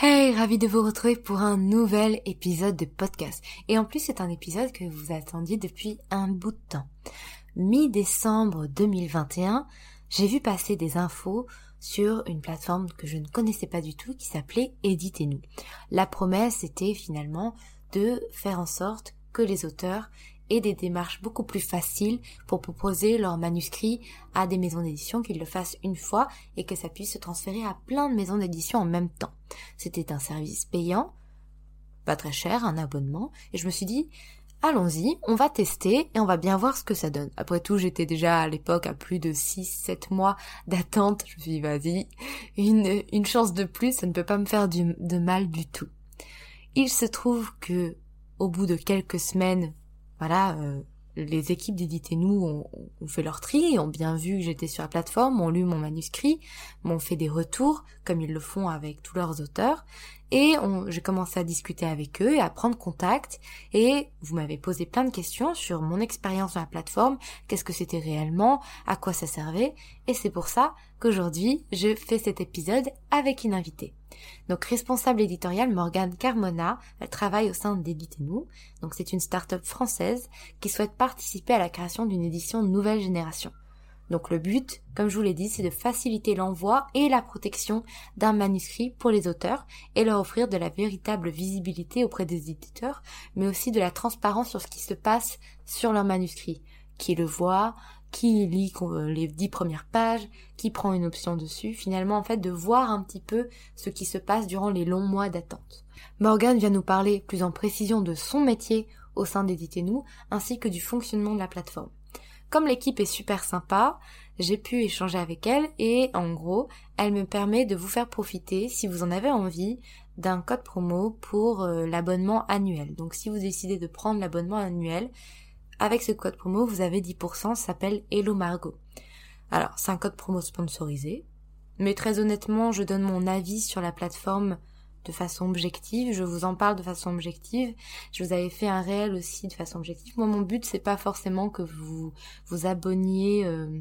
Hey, ravi de vous retrouver pour un nouvel épisode de podcast. Et en plus, c'est un épisode que vous attendiez depuis un bout de temps. Mi-décembre 2021, j'ai vu passer des infos sur une plateforme que je ne connaissais pas du tout qui s'appelait Éditez-nous. La promesse était finalement de faire en sorte que les auteurs et des démarches beaucoup plus faciles pour proposer leurs manuscrits à des maisons d'édition, qu'ils le fassent une fois et que ça puisse se transférer à plein de maisons d'édition en même temps. C'était un service payant, pas très cher, un abonnement, et je me suis dit, allons-y, on va tester et on va bien voir ce que ça donne. Après tout, j'étais déjà à l'époque à plus de 6-7 mois d'attente, je me suis dit, vas-y, une, chance de plus, ça ne peut pas me faire du, de mal du tout. Il se trouve que, au bout de quelques semaines voilà, euh, les équipes d'Éditez-nous ont, fait leur tri, ont bien vu que j'étais sur la plateforme, ont lu mon manuscrit, m'ont fait des retours, comme ils le font avec tous leurs auteurs, et j'ai commencé à discuter avec eux et à prendre contact, et vous m'avez posé plein de questions sur mon expérience sur la plateforme, qu'est-ce que c'était réellement, à quoi ça servait, et c'est pour ça qu'aujourd'hui, je fais cet épisode avec une invitée. Donc responsable éditoriale Morgane Carmona, travaille au sein d'Éditez-nous. Donc c'est une start-up française qui souhaite participer à la création d'une édition nouvelle génération. Donc le but, comme je vous l'ai dit, c'est de faciliter l'envoi et la protection d'un manuscrit pour les auteurs et leur offrir de la véritable visibilité auprès des éditeurs, mais aussi de la transparence sur ce qui se passe sur leur manuscrit. Qui le voit, qui lit euh, les dix premières pages, qui prend une option dessus, finalement en fait de voir un petit peu ce qui se passe durant les longs mois d'attente. Morgan vient nous parler plus en précision de son métier au sein d'Éditez-nous, ainsi que du fonctionnement de la plateforme. Comme l'équipe est super sympa, j'ai pu échanger avec elle et en gros, elle me permet de vous faire profiter, si vous en avez envie, d'un code promo pour euh, l'abonnement annuel. Donc si vous décidez de prendre l'abonnement annuel, avec ce code promo, vous avez 10%, s'appelle Hello Margot. Alors, c'est un code promo sponsorisé, mais très honnêtement, je donne mon avis sur la plateforme de façon objective, je vous en parle de façon objective, je vous avais fait un réel aussi de façon objective. Moi, mon but, c'est pas forcément que vous vous abonniez euh,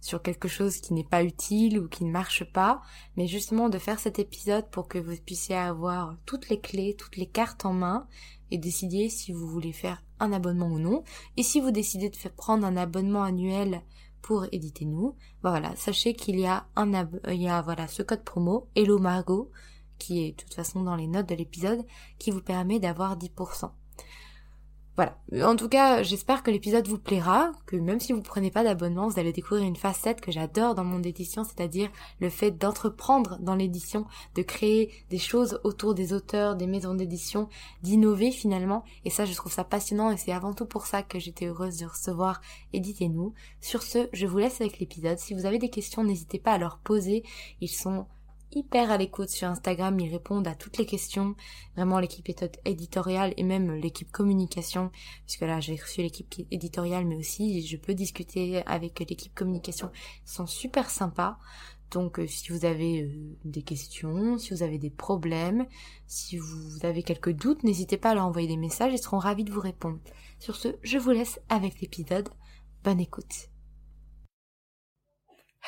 sur quelque chose qui n'est pas utile ou qui ne marche pas, mais justement de faire cet épisode pour que vous puissiez avoir toutes les clés, toutes les cartes en main et décider si vous voulez faire abonnement ou non. Et si vous décidez de faire prendre un abonnement annuel pour éditer nous, bah voilà, sachez qu'il y a un il y a voilà ce code promo Hello Margot qui est de toute façon dans les notes de l'épisode qui vous permet d'avoir 10%. Voilà. En tout cas, j'espère que l'épisode vous plaira, que même si vous prenez pas d'abonnement, vous allez découvrir une facette que j'adore dans mon édition, c'est-à-dire le fait d'entreprendre dans l'édition, de créer des choses autour des auteurs, des maisons d'édition, d'innover finalement. Et ça, je trouve ça passionnant et c'est avant tout pour ça que j'étais heureuse de recevoir Éditez-nous. Sur ce, je vous laisse avec l'épisode. Si vous avez des questions, n'hésitez pas à leur poser. Ils sont hyper à l'écoute sur Instagram, ils répondent à toutes les questions, vraiment l'équipe éditoriale et même l'équipe communication, puisque là j'ai reçu l'équipe éditoriale, mais aussi je peux discuter avec l'équipe communication, ils sont super sympas. Donc euh, si vous avez euh, des questions, si vous avez des problèmes, si vous avez quelques doutes, n'hésitez pas à leur envoyer des messages, ils seront ravis de vous répondre. Sur ce, je vous laisse avec l'épisode. Bonne écoute.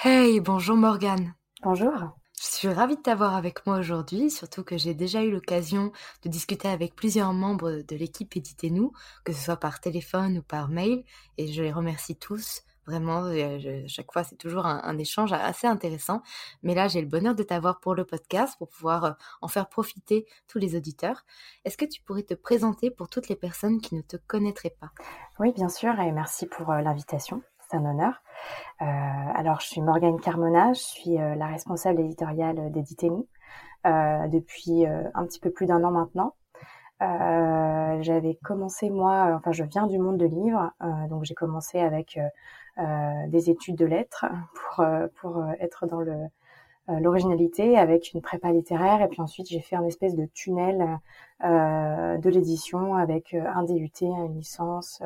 Hey, bonjour Morgane. Bonjour. Je suis ravie de t'avoir avec moi aujourd'hui, surtout que j'ai déjà eu l'occasion de discuter avec plusieurs membres de l'équipe Éditez-nous, que ce soit par téléphone ou par mail, et je les remercie tous. Vraiment, euh, chaque fois, c'est toujours un, échange assez intéressant. Mais là, j'ai le bonheur de t'avoir pour le podcast, pour pouvoir euh, en faire profiter tous les auditeurs. Est-ce que tu pourrais te présenter pour toutes les personnes qui ne te connaîtraient pas? Oui, bien sûr, et merci pour euh, l'invitation. C'est un honneur. Euh, alors, je suis Morgane Carmona, je suis euh, la responsable éditoriale d'Éditez-nous euh, depuis un petit peu plus d'un an maintenant. j'avais commencé moi, enfin je viens du monde de livres, donc j'ai commencé avec des études de lettres pour pour être dans le l'originalité avec une prépa littéraire et puis ensuite j'ai fait un espèce de tunnel euh, de l'édition avec un DUT, une licence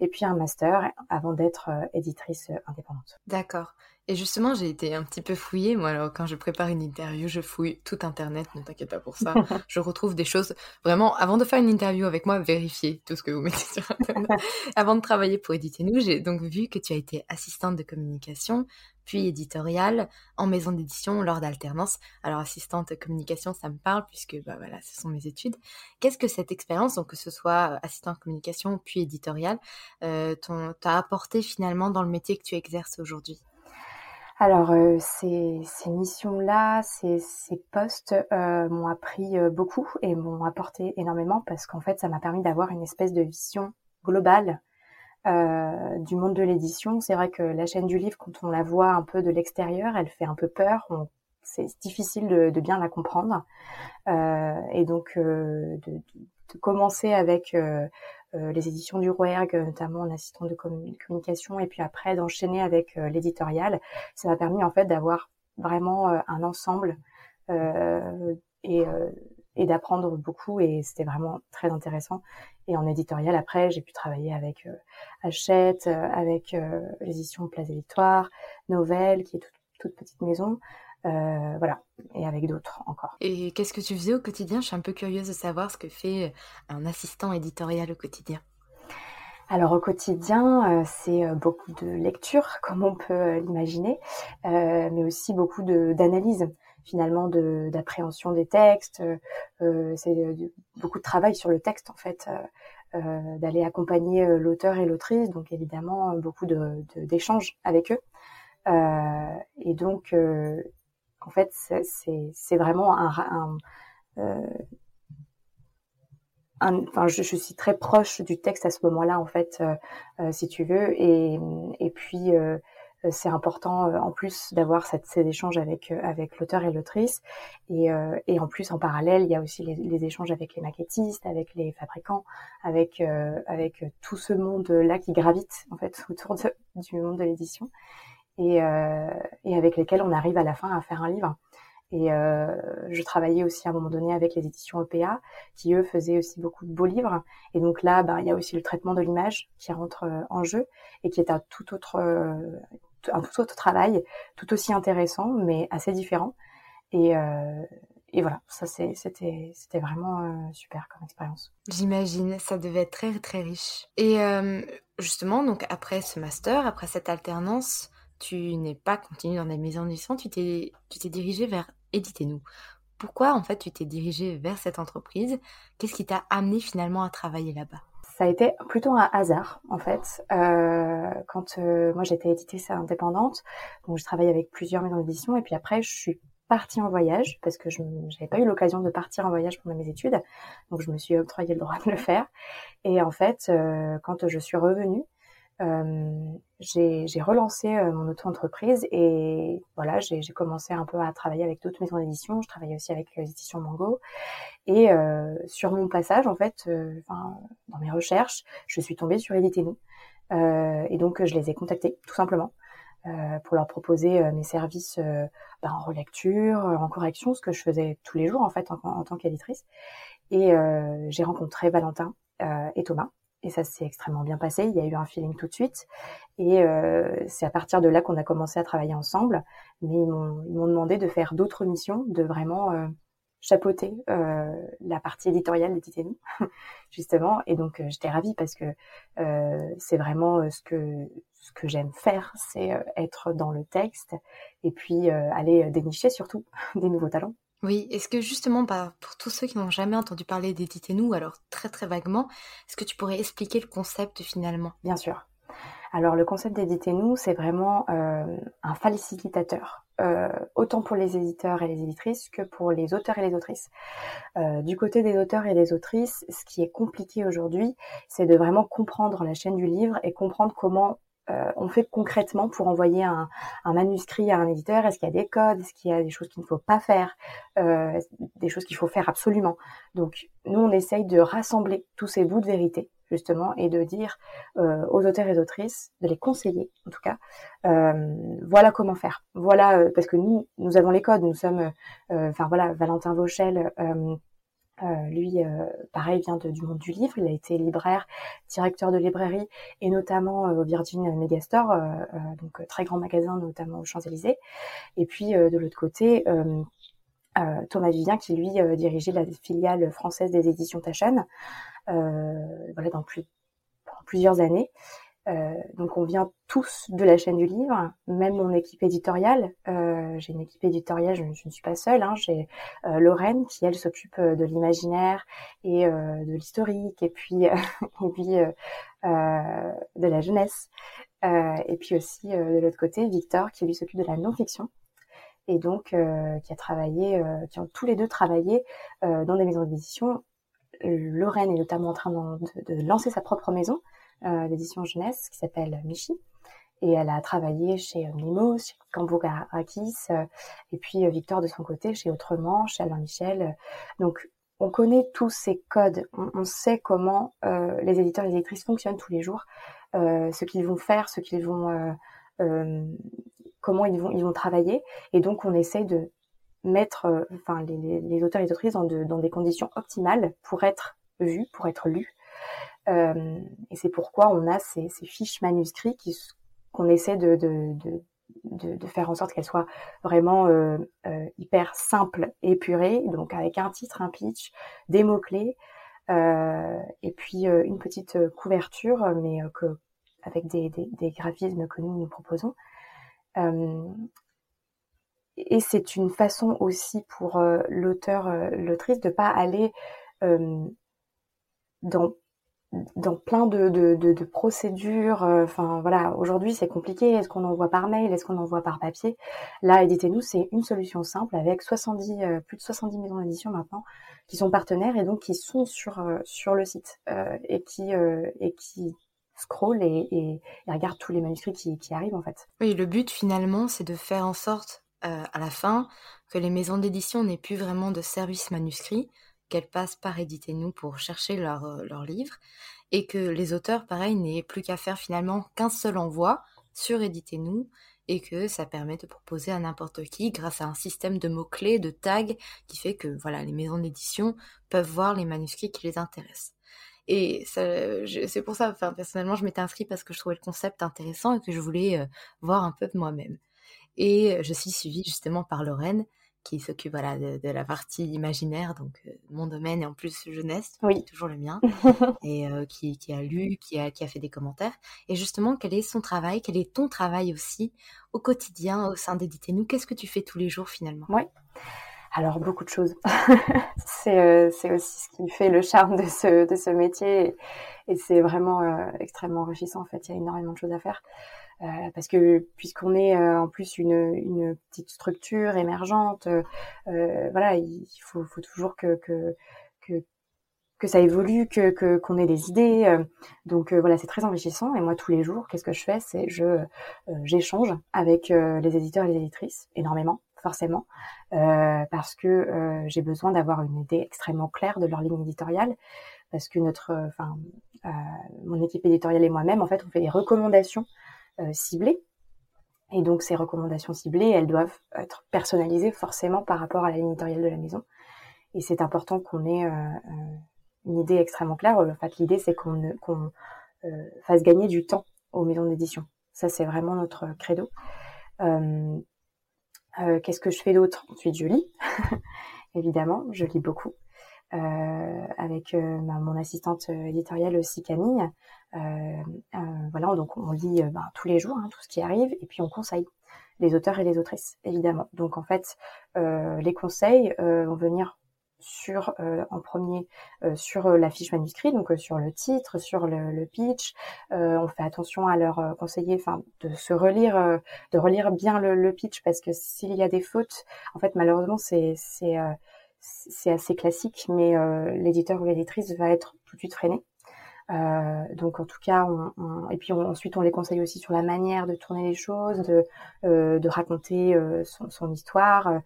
et puis un master avant d'être éditrice indépendante. D'accord. Et justement, j'ai été un petit peu fouillée. Moi, alors, quand je prépare une interview, je fouille tout Internet, ne t'inquiète pas pour ça. je retrouve des choses vraiment, avant de faire une interview avec moi, vérifier tout ce que vous mettez sur Internet. avant de travailler pour Éditer Nous, j'ai donc vu que tu as été assistante de communication, puis éditoriale en maison d'édition lors d'alternance. Alors, assistante de communication, ça me parle puisque, bah voilà, ce sont mes études. Qu'est-ce que cette expérience, donc que ce soit euh, assistante de communication puis éditoriale, euh, t'a apporté finalement dans le métier que tu exerces aujourd'hui? Alors, euh, ces, ces missions-là, ces, ces postes euh, m'ont appris euh, beaucoup et m'ont apporté énormément parce qu'en fait, ça m'a permis d'avoir une espèce de vision globale euh, du monde de l'édition. C'est vrai que la chaîne du livre, quand on la voit un peu de l'extérieur, elle fait un peu peur. C'est difficile de, de, bien la comprendre. et donc, de, de, commencer avec euh, les éditions du Rouergue, notamment en assistant de communication, et puis après d'enchaîner avec euh, l'éditorial. Ça m'a permis en fait d'avoir vraiment euh, un ensemble et, et d'apprendre beaucoup et c'était vraiment très intéressant. Et en éditorial, après, j'ai pu travailler avec Hachette, avec l'édition Place des Victoires, Novelle, qui est toute petite maison. Euh, voilà, et avec d'autres encore. Et qu'est-ce que tu faisais au quotidien? Je suis un peu curieuse de savoir ce que fait un assistant éditorial au quotidien. Alors au quotidien, euh, c'est euh, beaucoup de lecture, comme on peut l'imaginer, mais aussi beaucoup d'analyse finalement d'appréhension des textes. c'est beaucoup de travail sur le texte en fait, d'aller accompagner l'auteur et l'autrice, donc évidemment beaucoup d'échanges de, avec eux. et donc en fait, c'est vraiment un, euh, enfin, je, suis très proche du texte à ce moment-là, en fait, euh, euh, si tu veux, et, et puis c'est important en plus d'avoir ces échanges avec avec l'auteur et l'autrice, et, et en plus en parallèle, il y a aussi les, échanges avec les maquettistes, avec les fabricants, avec avec tout ce monde-là qui gravite en fait autour du monde de l'édition et, euh, et avec lesquels on arrive à la fin à faire un livre. Et euh, je travaillais aussi à un moment donné avec les éditions EPA, qui eux faisaient aussi beaucoup de beaux livres. Et donc là, bah, il y a aussi le traitement de l'image qui rentre euh, en jeu et qui est un tout autre, euh, un tout autre travail, tout aussi intéressant, mais assez différent. Et, euh, et voilà, ça c'était vraiment super comme expérience. J'imagine, ça devait être très très riche. Et justement, donc après ce master, après cette alternance, tu n'es pas continué dans la maison tu t'es, tu t'es dirigé vers Éditez-nous. Pourquoi en fait tu t'es dirigé vers cette entreprise? Qu'est-ce qui t'a amené finalement à travailler là-bas? Ça a été plutôt un hasard en fait. Euh, quand euh, moi j'étais éditrice indépendante, donc je travaillais avec plusieurs maisons d'édition et puis après je suis partie en voyage parce que je n'avais pas eu l'occasion de partir en voyage pendant mes études, donc je me suis octroyé le droit de le faire. Et en fait, euh, quand je suis revenue, j'ai relancé euh, mon auto-entreprise et voilà, j'ai commencé un peu à travailler avec d'autres maisons d'édition. Je travaillais aussi avec les éditions Mango. Et euh, sur mon passage, en fait, euh, dans mes recherches, je suis tombée sur Éditez-nous. et donc, je les ai contactés, tout simplement. pour leur proposer mes services ben, en relecture, en correction, ce que je faisais tous les jours en fait en, en tant qu'éditrice. Et j'ai rencontré Valentin et Thomas, et ça s'est extrêmement bien passé. Il y a eu un feeling tout de suite. Et euh, c'est à partir de là qu'on a commencé à travailler ensemble. Mais ils m'ont demandé de faire d'autres missions, de vraiment euh, chapeauter euh, la partie éditoriale des nous justement. Et donc j'étais ravie parce que c'est vraiment ce que ce que j'aime faire, c'est être dans le texte et puis aller dénicher surtout des nouveaux talents. Oui, est-ce que justement, pour tous ceux qui n'ont jamais entendu parler d'Éditez-nous, alors très très vaguement, est-ce que tu pourrais expliquer le concept finalement? Bien sûr. Alors le concept d'Éditez-nous, c'est vraiment euh, un facilitateur, euh, autant pour les éditeurs et les éditrices que pour les auteurs et les autrices. Euh, du côté des auteurs et des autrices, ce qui est compliqué aujourd'hui, c'est de vraiment comprendre la chaîne du livre et comprendre comment euh, on fait concrètement pour envoyer un, manuscrit à un éditeur Est-ce qu'il y a des codes Est-ce qu'il y a des choses qu'il ne faut pas faire euh, Des choses qu'il faut faire absolument Donc nous, on essaye de rassembler tous ces bouts de vérité justement et de dire euh, aux auteurs et autrices, de les conseiller en tout cas, voilà comment faire. Voilà parce que nous, nous avons les codes. Nous sommes, enfin voilà, Valentin Vauchel euh, lui, euh, pareil, vient du monde du livre. Il a été libraire, directeur de librairie et notamment euh, au Virgin Megastore, donc très grand magasin, notamment aux Champs-Élysées. Et puis de l'autre côté, Thomas Vivien qui lui dirigeait la filiale française des éditions Taschen, voilà dans plus, plusieurs années. Euh, donc on vient tous de la chaîne du livre, même mon équipe éditoriale. Euh, j'ai une équipe éditoriale, je, ne suis pas seule. Hein, j'ai euh, Lorraine qui elle s'occupe de l'imaginaire et de l'historique, et puis et puis de la jeunesse. et puis aussi de l'autre côté Victor qui lui s'occupe de la non-fiction et donc qui a travaillé, qui ont tous les deux travaillé dans des maisons d'édition. Lorraine est notamment en train de, lancer sa propre maison euh, d'édition jeunesse qui s'appelle Michi. Et elle a travaillé chez Mimos, chez Cambougarakis, euh, et puis euh, Victor de son côté chez Autrement, chez Alain Michel. Donc on connaît tous ces codes, on, sait comment les éditeurs et les éditrices fonctionnent tous les jours, ce qu'ils vont faire, ce qu'ils vont, comment ils vont, ils vont travailler, et donc on essaye de mettre, enfin les, les, auteurs et les autrices dans, dans des conditions optimales pour être vus, pour être lus, euh, et c'est pourquoi on a ces, fiches manuscrits qu'on essaie de, faire en sorte qu'elles soient vraiment euh, euh, hyper simples, épurées, donc avec un titre, un pitch, des mots-clés, et puis une petite couverture, mais avec des, graphismes que nous nous proposons. et c'est une façon aussi pour l'auteur, l'autrice de pas aller dans dans plein de, de, de, procédures. Euh, enfin voilà, aujourd'hui c'est compliqué. Est-ce qu'on envoie par mail? Est-ce qu'on envoie par papier? Là, éditez-nous, c'est une solution simple avec 70 euh, plus de 70 maisons d'édition maintenant qui sont partenaires et donc qui sont sur euh, sur le site et qui et qui scrollent et, et, regardent tous les manuscrits qui, qui arrivent en fait. Oui, le but finalement, c'est de faire en sorte à la fin que les maisons d'édition n'aient plus vraiment de service manuscrit, qu'elles passent par Éditez-nous pour chercher leur, euh, leur livre et que les auteurs, pareil, n'aient plus qu'à faire finalement qu'un seul envoi sur Éditez-nous et que ça permet de proposer à n'importe qui grâce à un système de mots-clés, de tags qui fait que voilà, les maisons d'édition peuvent voir les manuscrits qui les intéressent. Et c'est pour ça, personnellement, je m'étais inscrite parce que je trouvais le concept intéressant et que je voulais euh, voir un peu de moi-même. Et je suis suivie justement par Lorraine, qui s'occupe voilà, de, la partie imaginaire, donc euh, mon domaine et en plus jeunesse, oui. toujours le mien, et euh, qui, qui, a lu, qui a, qui a fait des commentaires. Et justement, quel est son travail, quel est ton travail aussi au quotidien au sein d'Éditer Nous Qu'est-ce que tu fais tous les jours finalement? Oui. Alors beaucoup de choses. c'est euh, aussi ce qui fait le charme de ce, de ce métier et, et c'est vraiment extrêmement enrichissant en fait. Il y a énormément de choses à faire. Euh, parce que puisqu'on est euh, en plus une, une, petite structure émergente, euh, voilà, il faut, faut toujours que, que, que que ça évolue, que qu'on ait des idées. donc voilà, c'est très enrichissant. Et moi, tous les jours, qu'est-ce que je fais? C'est je j'échange avec les éditeurs et les éditrices énormément, forcément, parce que j'ai besoin d'avoir une idée extrêmement claire de leur ligne éditoriale, parce que notre, enfin, mon équipe éditoriale et moi-même, en fait, on fait des recommandations euh, ciblés Et donc ces recommandations ciblées, elles doivent être personnalisées forcément par rapport à la de la maison. Et c'est important qu'on ait une idée extrêmement claire. En fait, l'idée c'est qu'on fasse gagner du temps aux maisons d'édition. Ça, c'est vraiment notre credo. Euh, euh, qu'est-ce que je fais d'autre? Ensuite, je lis. Évidemment, je lis beaucoup. Euh, avec mon assistante éditoriale aussi Camille. voilà, donc on lit ben, tous les jours hein, tout ce qui arrive et puis on conseille les auteurs et les autrices, évidemment. Donc en fait, les conseils vont venir sur euh, en premier euh, sur euh, la fiche manuscrit, donc sur le titre, sur le, pitch. on fait attention à leur conseiller, enfin, de se relire, de relire bien le, pitch parce que s'il y a des fautes, en fait, malheureusement, c'est c'est c'est assez classique, mais l'éditeur ou l'éditrice va être tout de suite freiné. donc en tout cas, et puis ensuite on les conseille aussi sur la manière de tourner les choses, de, de raconter son, histoire.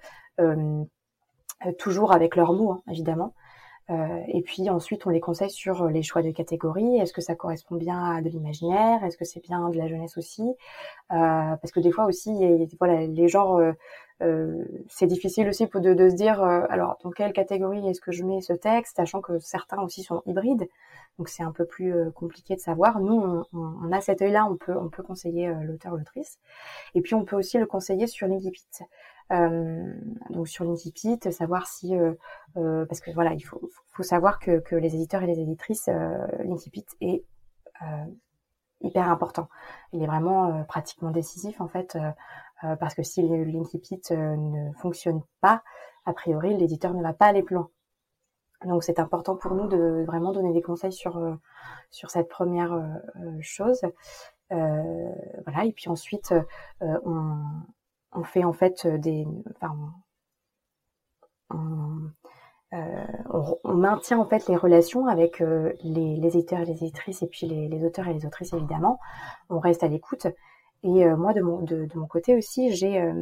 Euh, toujours avec leurs mots, hein, évidemment. Euh, et puis ensuite, on les conseille sur les choix de catégories. Est-ce que ça correspond bien à de l'imaginaire? Est-ce que c'est bien de la jeunesse aussi? Euh, Parce que des fois aussi, voilà, les genres, euh, c'est difficile aussi de, de se dire, alors dans quelle catégorie est-ce que je mets ce texte, sachant que certains aussi sont hybrides. Donc c'est un peu plus compliqué de savoir. Nous, on, on a cet œil-là, on peut, on peut conseiller l'auteur ou l'autrice. Et puis on peut aussi le conseiller sur l'Ingipit. Euh, donc sur l'Incipit, savoir si, euh, euh, parce que voilà, il faut, faut savoir que, que les éditeurs et les éditrices, l'Incipit est hyper important. Il est vraiment pratiquement décisif en fait, parce que si l'Incipit ne fonctionne pas, a priori l'éditeur ne va pas aller plus loin. Donc c'est important pour nous de vraiment donner des conseils sur sur cette première chose. voilà et puis ensuite on, on fait en fait euh, des, enfin, euh, on, maintient en fait les relations avec euh, les, éditeurs et les éditrices et puis les, auteurs et les autrices évidemment. On reste à l'écoute. Et moi de mon, de, mon côté aussi, j'ai,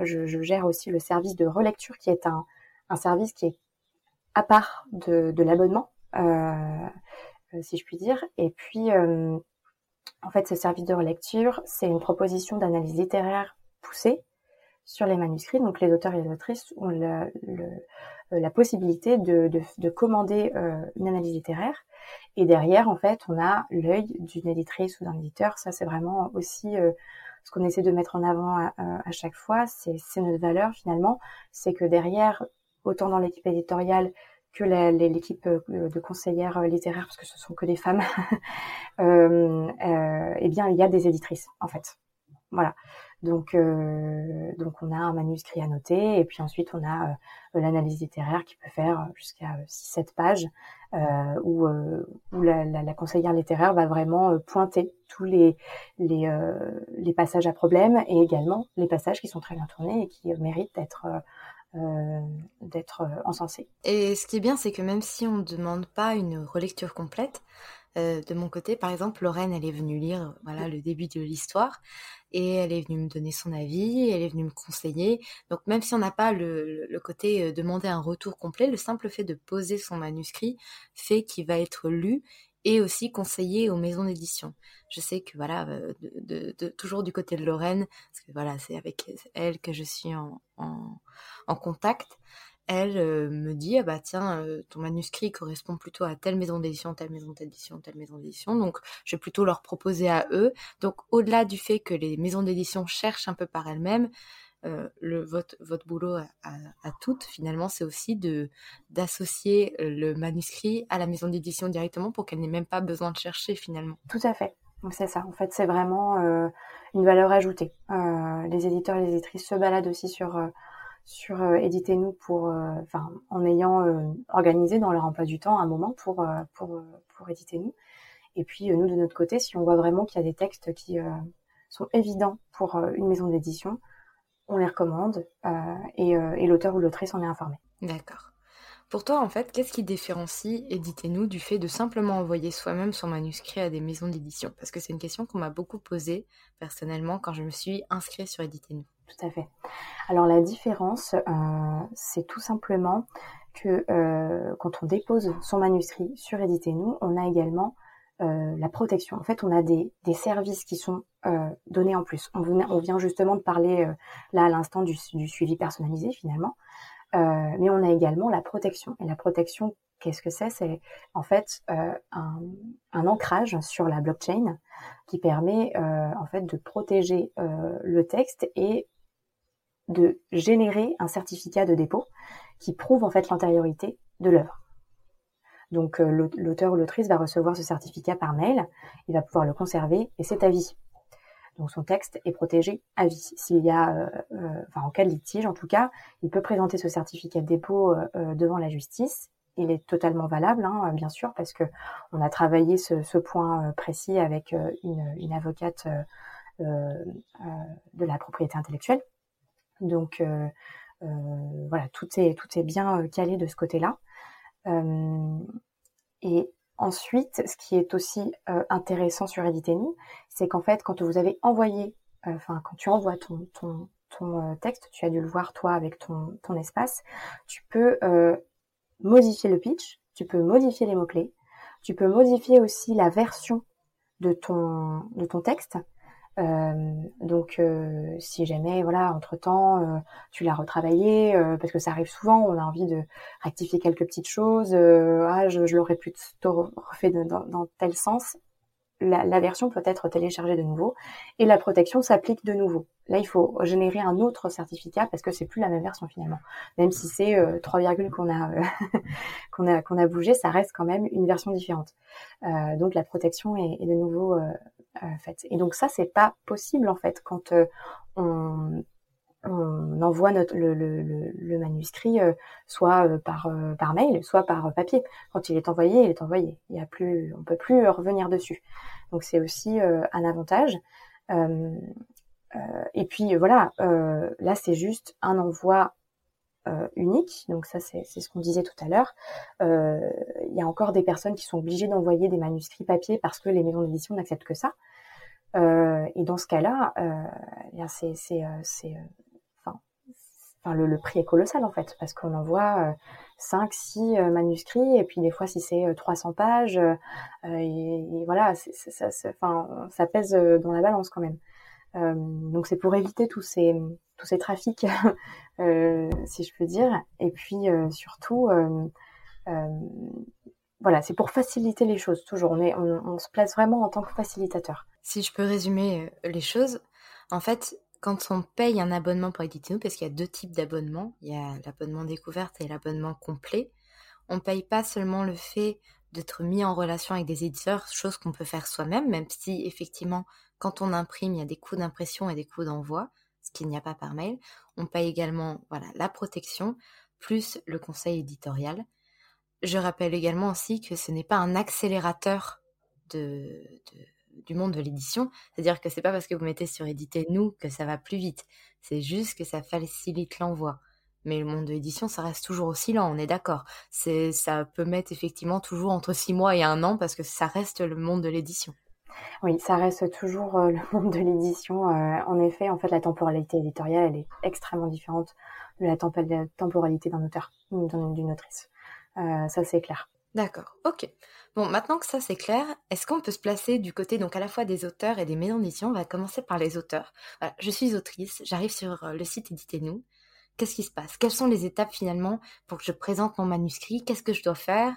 je, je, gère aussi le service de relecture qui est un, un service qui est à part de, de l'abonnement, si je puis dire. Et puis en fait, ce service de relecture, c'est une proposition d'analyse littéraire poussée sur les manuscrits. Donc les auteurs et les autrices ont le, euh, la possibilité de, de, de commander euh, une analyse littéraire. Et derrière, en fait, on a l'œil d'une éditrice ou d'un éditeur. Ça, c'est vraiment aussi euh, ce qu'on essaie de mettre en avant à, à chaque fois. C'est notre valeur finalement. C'est que derrière, autant dans l'équipe éditoriale que l'équipe de conseillères littéraires, parce que ce sont que des femmes, euh, eh bien, il y a des éditrices, en fait. Voilà. Donc, euh, donc on a un manuscrit à noter et puis ensuite on a euh, l'analyse littéraire qui peut faire jusqu'à 6-7 pages euh, où, où la, conseillère littéraire va vraiment pointer tous les, les, passages à problème et également les passages qui sont très bien tournés et qui méritent d'être euh, d'être encensés. Et ce qui est bien, c'est que même si on ne demande pas une relecture complète, euh, de mon côté, par exemple, Lorraine, elle est venue lire voilà le début de l'histoire et elle est venue me donner son avis, elle est venue me conseiller. Donc même si on n'a pas le, côté euh, demander un retour complet, le simple fait de poser son manuscrit fait qu'il va être lu et aussi conseillé aux maisons d'édition. Je sais que voilà, euh, toujours du côté de Lorraine, parce que voilà, c'est avec elle que je suis en contact elle euh, me dit ah bah tiens euh, ton manuscrit correspond plutôt à telle maison d'édition telle maison d'édition telle maison d'édition donc je vais plutôt leur proposer à eux. Donc au-delà du fait que les maisons d'édition cherchent un peu par elles-mêmes euh, le votre votre boulot à, toutes finalement c'est aussi de d'associer le manuscrit à la maison d'édition directement pour qu'elle n'ait même pas besoin de chercher finalement. Tout à fait. C'est ça. En fait c'est vraiment une valeur ajoutée. Les éditeurs les éditrices se baladent aussi sur sur euh, Éditez-nous pour, euh, en ayant euh, organisé dans leur emploi du temps un moment pour, pour, pour Éditez-nous. Et puis, nous, de notre côté, si on voit vraiment qu'il y a des textes qui sont évidents pour une maison d'édition, on les recommande et, et l'auteur ou l'autrice en est informé. D'accord. Pour toi, en fait, qu'est-ce qui différencie Éditez-nous du fait de simplement envoyer soi-même son manuscrit à des maisons d'édition? Parce que c'est une question qu'on m'a beaucoup posée personnellement quand je me suis inscrite sur Éditez-nous. Tout à fait. Alors la différence, euh, c'est tout simplement que euh, quand on dépose son manuscrit sur Éditez-nous, on a également la protection. En fait, on a des, des services qui sont donnés en plus. On, on, vient justement de parler là à l'instant du, du, suivi personnalisé finalement, mais on a également la protection. Et la protection, qu'est-ce que c'est? C'est en fait un, un, ancrage sur la blockchain qui permet en fait de protéger le texte et de générer un certificat de dépôt qui prouve en fait l'antériorité de l'œuvre. Donc euh, l'auteur ou l'autrice va recevoir ce certificat par mail, il va pouvoir le conserver et c'est à vie. Donc son texte est protégé à vie. S'il y a, euh, euh, enfin en cas de litige en tout cas, il peut présenter ce certificat de dépôt devant la justice. Il est totalement valable, hein, bien sûr, parce que on a travaillé ce, point précis avec une, une avocate de la propriété intellectuelle. Donc voilà, tout est tout est bien calé de ce côté-là. Euh, et ensuite, ce qui est aussi euh, intéressant sur Editez-nous, c'est qu'en fait, quand vous avez envoyé, euh, enfin, quand tu envoies ton, ton, ton texte, tu as dû le voir toi avec ton, ton espace, tu peux modifier le pitch, tu peux modifier les mots-clés, tu peux modifier aussi la version de ton, de ton texte. Euh, donc, euh, si jamais, voilà, entre temps, euh, tu l'as retravaillé, parce que ça arrive souvent, on a envie de rectifier quelques petites choses. ah, je, je l'aurais plutôt refait dans, dans, tel sens. La, version peut être téléchargée de nouveau et la protection s'applique de nouveau. Là, il faut générer un autre certificat parce que c'est plus la même version finalement. Même si c'est euh, trois virgules qu'on a qu'on a qu'on a bougé, ça reste quand même une version différente. Euh, donc la protection est, est de nouveau euh, faite. Et donc ça, c'est pas possible en fait quand on, on envoie le, manuscrit soit par, par mail, soit par papier. Quand il est envoyé, il est envoyé. Il y a plus, on peut plus revenir dessus. Donc c'est aussi un avantage. Euh, euh, et puis voilà, euh, là c'est juste un envoi euh, unique. Donc ça, c'est ce qu'on disait tout à l'heure. Il y a encore des personnes qui sont obligées d'envoyer des manuscrits papier parce que les maisons d'édition n'acceptent que ça. et dans ce cas-là, c'est enfin, le, prix est colossal en fait parce qu'on envoie 5, 6 manuscrits et puis des fois si c'est 300 pages, et, voilà, ça, pèse dans la balance quand même. Euh, donc c'est pour éviter tous ces tous ces trafics, euh, si je peux dire. Et puis euh, surtout, voilà, c'est pour faciliter les choses. Toujours, on, est, on, se place vraiment en tant que facilitateur. Si je peux résumer les choses, en fait, quand on paye un abonnement pour éditer nous, parce qu'il y a deux types d'abonnements, il y a l'abonnement découverte et l'abonnement complet, on paye pas seulement le fait d'être mis en relation avec des éditeurs, chose qu'on peut faire soi-même, même si effectivement quand on imprime, il y a des coûts d'impression et des coûts d'envoi, ce qu'il n'y a pas par mail. On paye également voilà, la protection, plus le conseil éditorial. Je rappelle également aussi que ce n'est pas un accélérateur de, du monde de l'édition. C'est-à-dire que c'est pas parce que vous mettez sur éditer nous que ça va plus vite. C'est juste que ça facilite l'envoi. Mais le monde de l'édition, ça reste toujours aussi lent, on est d'accord. C'est, ça peut mettre effectivement toujours entre six mois et un an parce que ça reste le monde de l'édition. Oui, ça reste toujours euh, le monde de l'édition. Euh, en effet, en fait, la temporalité éditoriale, elle est extrêmement différente de la temporalité d'un auteur d'une autrice. Euh, ça, c'est clair. D'accord, ok. Bon, maintenant que ça c'est clair, est-ce qu'on peut se placer du côté donc à la fois des auteurs et des maisons d'édition On va commencer par les auteurs. je suis autrice, j'arrive sur le site Éditez-nous. Qu'est-ce qui se passe? Quelles sont les étapes finalement pour que je présente mon manuscrit? Qu'est-ce que je dois faire?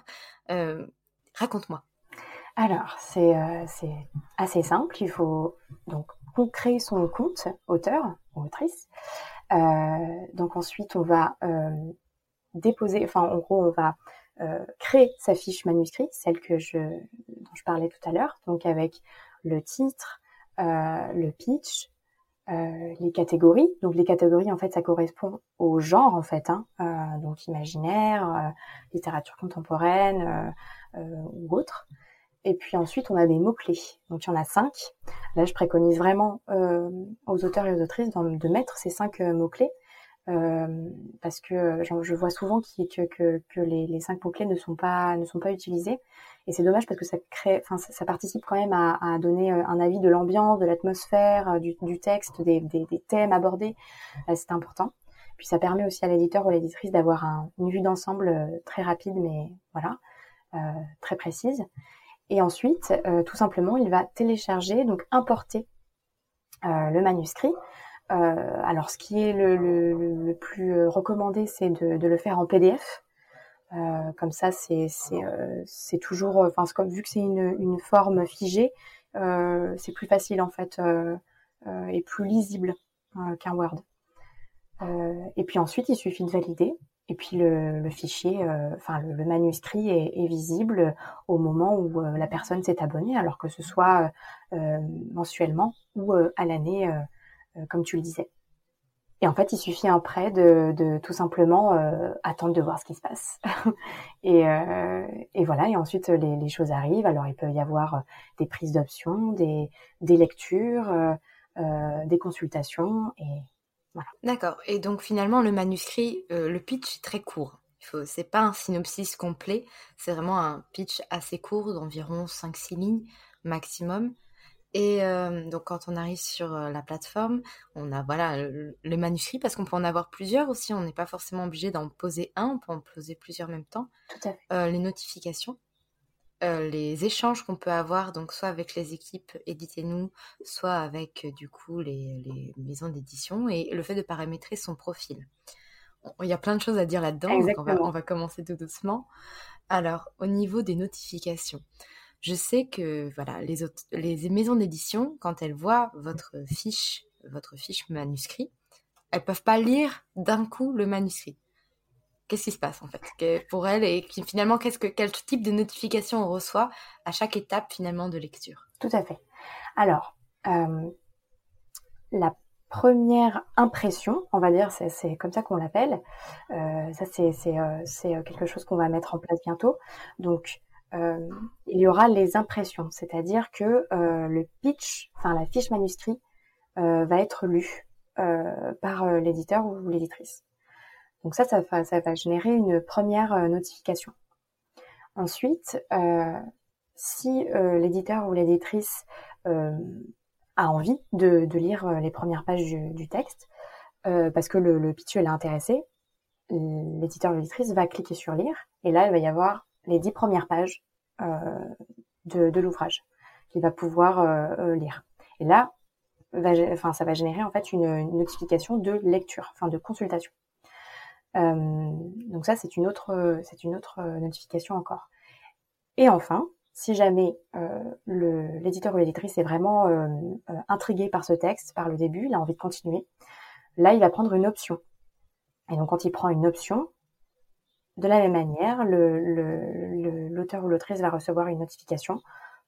Raconte-moi. Alors, euh, c'est assez simple. Il faut donc créer son compte auteur ou autrice. Euh, donc ensuite, on va euh, déposer, enfin en gros, on va créer sa fiche manuscrit, celle que je dont je parlais tout à l'heure, donc avec le titre, le pitch, les catégories. Donc les catégories, en fait, ça correspond au genre, en fait, hein, donc imaginaire, littérature contemporaine ou autre. Et puis ensuite, on a des mots-clés. Donc il y en a cinq. Là, je préconise vraiment euh, aux auteurs et aux autrices de mettre ces cinq euh, mots-clés. Euh, parce que je vois souvent que, les, cinq mots-clés ne sont pas utilisés. Et c'est dommage parce que ça crée ça, participe quand même à, donner un avis de l'ambiance de l'atmosphère du, texte des, thèmes abordés. C'est important. Puis ça permet aussi à l'éditeur ou l'éditrice d'avoir une vue d'ensemble très rapide mais voilà très précise. Et ensuite, tout simplement, il va télécharger, donc importer le manuscrit. Alors, ce qui est le, plus recommandé, c'est de, le faire en PDF. comme ça, c'est c'est toujours, enfin, comme vu que c'est une, une forme figée, c'est plus facile en fait et plus lisible qu'un Word. et puis ensuite, il suffit de valider. Et puis le, fichier, euh, enfin le, manuscrit est, visible au moment où euh, la personne s'est abonnée, alors que ce soit euh, mensuellement ou à l'année, comme tu le disais. Et en fait, il suffit après de, de tout simplement attendre de voir ce qui se passe. et, et, voilà, et ensuite les, choses arrivent. Alors il peut y avoir des prises d'options, des, lectures, des consultations, et D'accord. Et donc finalement, le manuscrit, euh, le pitch est très court. Ce n'est pas un synopsis complet, c'est vraiment un pitch assez court d'environ 5-6 lignes maximum. Et euh, donc quand on arrive sur euh, la plateforme, on a voilà le, manuscrit parce qu'on peut en avoir plusieurs aussi. On n'est pas forcément obligé d'en poser un, on peut en poser plusieurs en même temps. Tout à fait. les notifications euh, les échanges qu'on peut avoir, donc soit avec les équipes Éditez-nous, soit avec euh, du coup les, maisons d'édition, et le fait de paramétrer son profil. Il y a plein de choses à dire là-dedans, donc on va, commencer tout doucement. Alors, au niveau des notifications, je sais que voilà, les, les maisons d'édition, quand elles voient votre fiche, votre fiche manuscrit, elles peuvent pas lire d'un coup le manuscrit qu'est-ce qui se passe en fait? Pour elle et finalement qu'est-ce que quel type de notification on reçoit à chaque étape finalement de lecture? Tout à fait. Alors euh, la première impression, on va dire, c'est comme ça qu'on l'appelle. Euh, ça c'est euh, quelque chose qu'on va mettre en place bientôt. Donc il y aura les impressions, c'est-à-dire que le pitch, enfin la fiche manuscrit, va être lue par l'éditeur ou l'éditrice. Donc ça, ça va, générer une première euh, notification. Ensuite, euh, si euh, l'éditeur ou l'éditrice a envie de, lire les premières pages du, texte, parce que le, pitch l'a intéressé, l'éditeur ou l'éditrice va cliquer sur lire, et là, il va y avoir les dix premières pages de, l'ouvrage qu'il va pouvoir lire. Et là, enfin, ça va générer en fait une, notification de lecture, enfin de consultation. Euh, donc ça, c'est une autre, c'est une autre euh, notification encore. Et enfin, si jamais euh, l'éditeur ou l'éditrice est vraiment intrigué par ce texte, par le début, il a envie de continuer, là, il va prendre une option. Et donc, quand il prend une option, de la même manière, l'auteur ou l'autrice va recevoir une notification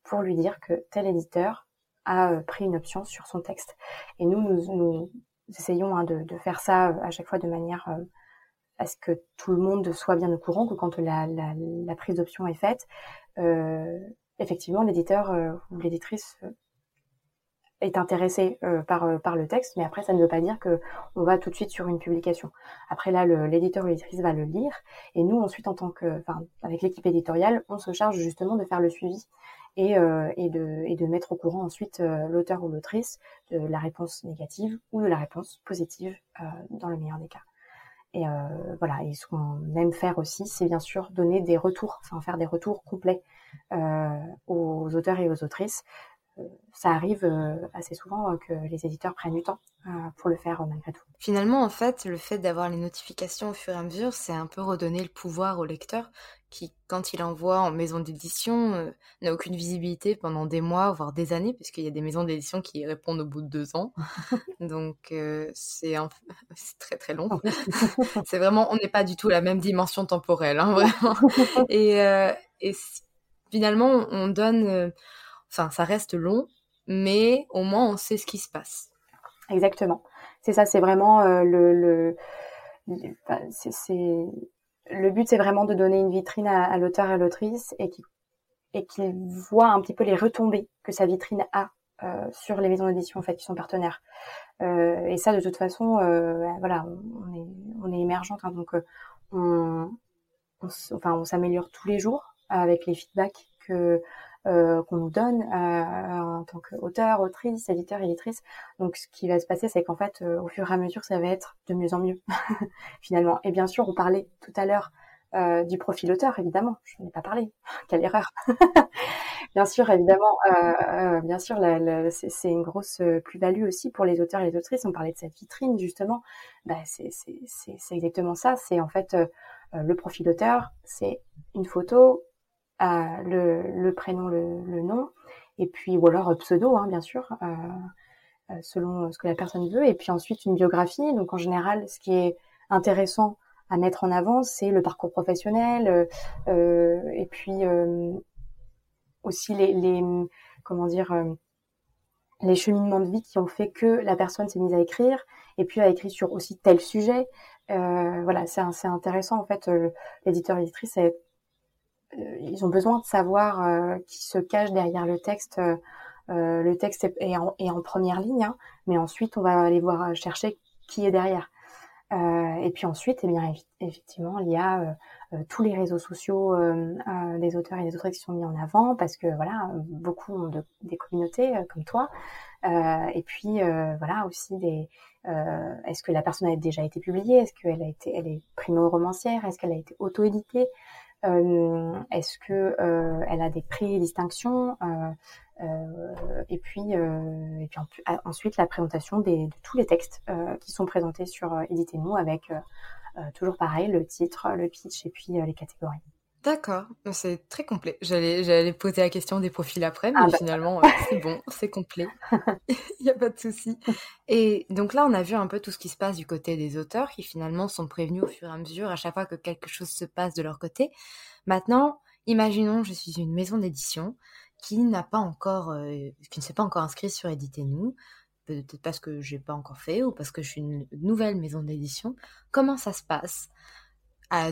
pour lui dire que tel éditeur a pris une option sur son texte. Et nous, nous, essayons hein, de, faire ça à chaque fois de manière à ce que tout le monde soit bien au courant que quand la, prise d'option est faite, euh, effectivement, l'éditeur euh, ou l'éditrice euh, est intéressé euh, par, par le texte, mais après, ça ne veut pas dire que on va tout de suite sur une publication. Après, là, l'éditeur ou l'éditrice va le lire, et nous, ensuite, en tant que, enfin, avec l'équipe éditoriale, on se charge justement de faire le suivi et, et, de, et de mettre au courant ensuite l'auteur ou l'autrice de la réponse négative ou de la réponse positive dans le meilleur des cas. Et euh, voilà, et ce qu'on aime faire aussi, c'est bien sûr donner des retours, enfin faire des retours complets euh, aux auteurs et aux autrices. Euh, ça arrive assez souvent que les éditeurs prennent du temps pour le faire malgré tout. Finalement, en fait, le fait d'avoir les notifications au fur et à mesure, c'est un peu redonner le pouvoir au lecteur qui, quand il envoie en maison d'édition, euh, n'a aucune visibilité pendant des mois, voire des années, parce qu'il y a des maisons d'édition qui répondent au bout de deux ans. Donc, euh, c'est très très long. c'est vraiment, on n'est pas du tout la même dimension temporelle, hein, vraiment. Et, euh, et finalement, on donne, enfin, ça reste long, mais au moins on sait ce qui se passe. Exactement. C'est ça, c'est vraiment le, le, c'est le but, c'est vraiment de donner une vitrine à, l'auteur et à l'autrice et qu'il et qu'il voit un petit peu les retombées que sa vitrine a euh, sur les maisons d'édition en fait qui sont partenaires. Euh, et ça, de toute façon, euh, voilà, on est, on est émergente, hein, donc on, enfin, on s'améliore tous les jours avec les feedbacks que euh, qu'on nous donne en tant qu'auteur, autrice, éditeur, éditrice. Donc ce qui va se passer, c'est qu'en fait, euh, au fur et à mesure, ça va être de mieux en mieux finalement. Et bien sûr, on parlait tout à l'heure euh, du profil auteur, évidemment. Je n'ai pas parlé. Quelle erreur. bien sûr, évidemment, euh, bien sûr, c'est une grosse plus-value aussi pour les auteurs et les autrices. On parlait de cette vitrine, justement. Bah, c'est exactement ça. C'est en fait le profil auteur, c'est une photo, le, le, prénom, le, le, nom, et puis ou alors pseudo, hein, bien sûr. selon ce que la personne veut, et puis ensuite une biographie. Donc en général, ce qui est intéressant à mettre en avant, c'est le parcours professionnel euh, euh et puis euh, aussi les, les, comment dire euh, les cheminements de vie qui ont fait que la personne s'est mise à écrire et puis a écrit sur aussi tel sujet. voilà, c'est c'est intéressant en fait. L'éditeur éditrice, ils ont besoin de savoir qui se cache derrière le texte. le texte est, en, première ligne, hein, mais ensuite on va aller voir chercher qui est derrière. Euh, et puis ensuite, eh bien, effectivement, il y a euh, euh, tous les réseaux sociaux des auteurs et des autrices qui sont mis en avant parce que voilà, beaucoup ont des communautés comme toi. et puis voilà aussi des est-ce que la personne a déjà été publiée? Est-ce qu'elle a été, elle est primo-romancière? Est-ce qu'elle a été auto-éditée? Est-ce que elle a des prix et distinctions euh, et puis, euh, et puis ensuite la présentation des, de tous les textes euh, qui sont présentés sur Éditez-nous avec toujours pareil le titre, le pitch et puis les catégories. D'accord, c'est très complet. J'allais, j'allais poser la question des profils après, mais ah bah. finalement, c'est bon, c'est complet. Il n'y a pas de souci. Et donc là, on a vu un peu tout ce qui se passe du côté des auteurs qui finalement sont prévenus au fur et à mesure à chaque fois que quelque chose se passe de leur côté. Maintenant, imaginons, je suis une maison d'édition qui n'a pas encore, euh, qui ne s'est pas encore inscrit sur Éditez-nous, peut-être parce que j'ai pas encore fait ou parce que je suis une nouvelle maison d'édition. Comment ça se passe?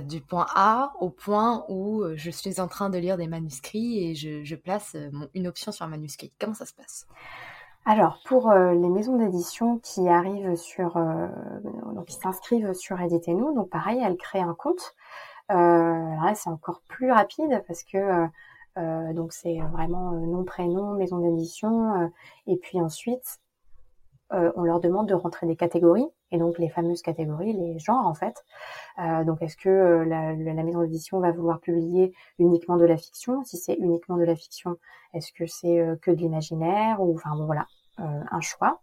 Du point A au point où euh, je suis en train de lire des manuscrits et je, place euh, une option sur un manuscrit. Comment ça se passe? Alors pour les maisons d'édition qui arrivent sur, donc qui s'inscrivent sur Éditez-nous, donc pareil, elles créent un compte. là c'est encore plus rapide parce que euh, donc c'est vraiment euh, nom, prénom, maison d'édition. Euh, et puis ensuite, on leur demande de rentrer des catégories, et donc les fameuses catégories, les genres en fait. donc est-ce que la, la, maison d'édition va vouloir publier uniquement de la fiction? Si c'est uniquement de la fiction, est-ce que c'est que de l'imaginaire ou enfin bon voilà, un choix.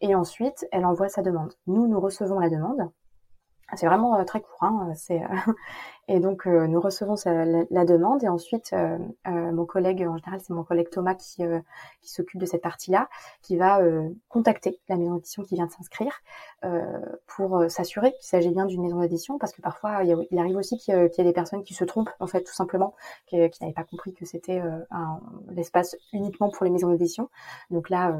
Et ensuite, elle envoie sa demande. Nous, nous recevons la demande. C'est vraiment très court. Hein, c'est et donc, euh, nous recevons la, demande et ensuite, euh, euh, mon collègue, en général, c'est mon collègue Thomas qui, qui s'occupe de cette partie-là, qui va contacter la maison d'édition qui vient de s'inscrire pour s'assurer qu'il s'agit bien d'une maison d'édition, parce que parfois, il, arrive aussi qu'il y, ait des personnes qui se trompent, en fait, tout simplement, qui, qui n'avaient pas compris que c'était l'espace uniquement pour les maisons d'édition. Donc là,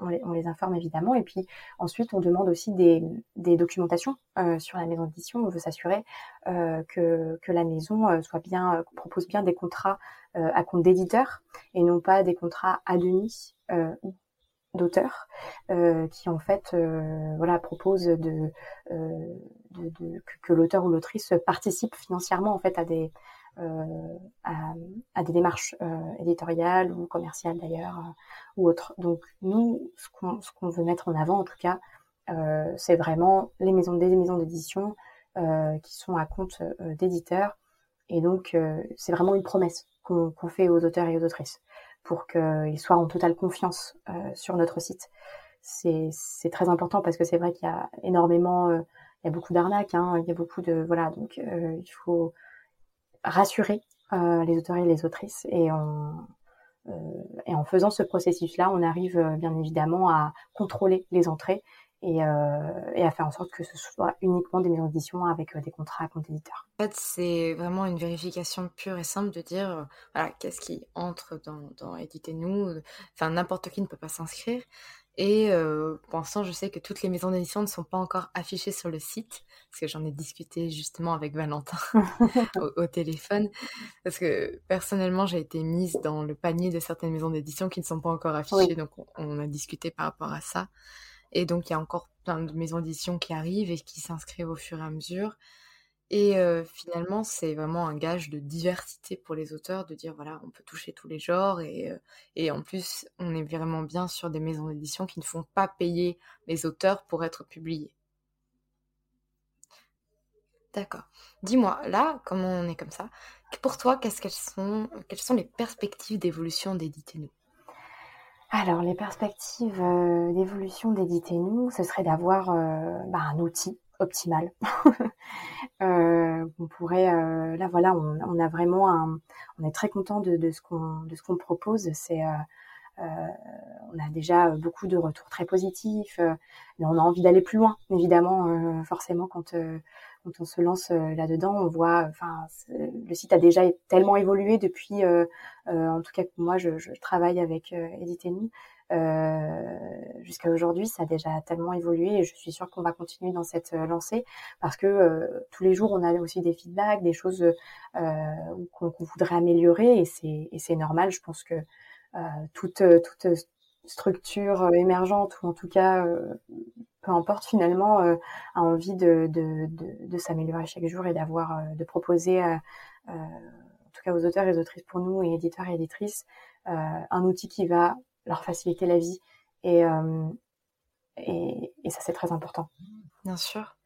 on les, informe évidemment. Et puis ensuite, on demande aussi des, documentations sur la maison d'édition. On veut s'assurer que que, la maison euh, soit bien, euh, propose bien des contrats euh, à compte d'éditeur et non pas des contrats à demi d'auteurs qui en fait voilà propose de, que, l'auteur ou l'autrice participe financièrement en fait à des à, des démarches éditoriales ou commerciales d'ailleurs ou autres. Donc nous, ce qu'on veut mettre en avant en tout cas, c'est vraiment les maisons des maisons d'édition euh, qui sont à compte euh, d'éditeurs. Et donc, euh, c'est vraiment une promesse qu'on fait aux auteurs et aux autrices pour qu'ils soient en totale confiance sur notre site. C'est très important parce que c'est vrai qu'il y a énormément, il y a beaucoup d'arnaques, hein, il y a beaucoup de voilà, donc il faut rassurer les auteurs et les autrices et en, et en faisant ce processus-là, on arrive bien évidemment à contrôler les entrées et, euh, à faire en sorte que ce soit uniquement des maisons d'édition avec euh, des contrats à compte éditeur. En fait, c'est vraiment une vérification pure et simple de dire euh, voilà, qu'est-ce qui entre dans, dans Éditez-nous? Enfin, n'importe qui ne peut pas s'inscrire. Et euh, pour l'instant, je sais que toutes les maisons d'édition ne sont pas encore affichées sur le site, parce que j'en ai discuté justement avec Valentin au, téléphone, parce que personnellement, j'ai été mise dans le panier de certaines maisons d'édition qui ne sont pas encore affichées, donc on, a discuté par rapport à ça. Et donc, il y a encore plein de maisons d'édition qui arrivent et qui s'inscrivent au fur et à mesure. Et finalement, c'est vraiment un gage de diversité pour les auteurs, de dire, voilà, on peut toucher tous les genres. Et, et en plus, on est vraiment bien sur des maisons d'édition qui ne font pas payer les auteurs pour être publiés. D'accord. Dis-moi, là, comme on est comme ça, pour toi, qu'est-ce qu'elles sont, quelles sont les perspectives d'évolution d'Éditez-nous? Alors, les perspectives d'évolution d'Éditez-nous, ce serait d'avoir bah, un outil optimal. euh, on pourrait, euh, là voilà, on, on, a vraiment un, on est très content de, de ce qu'on de ce qu'on propose. C'est euh, euh, on a déjà beaucoup de retours très positifs, euh, mais on a envie d'aller plus loin, évidemment, euh, forcément quand quand on se lance là-dedans, on voit, enfin, le site a déjà tellement évolué depuis, en tout cas moi je, je travaille avec euh, jusqu'à aujourd'hui, ça a déjà tellement évolué et je suis sûre qu'on va continuer dans cette lancée parce que euh, tous les jours, on a aussi des feedbacks, des choses euh, qu'on voudrait améliorer et c'est normal. Je pense que toute, toute structure émergente ou en tout cas peu importe finalement a envie de, de, de, s'améliorer chaque jour et d'avoir de proposer en tout cas aux auteurs et autrices pour nous et éditeurs et éditrices un outil qui va leur faciliter la vie. Et, euh, et, et, ça, c'est très important. Bien sûr.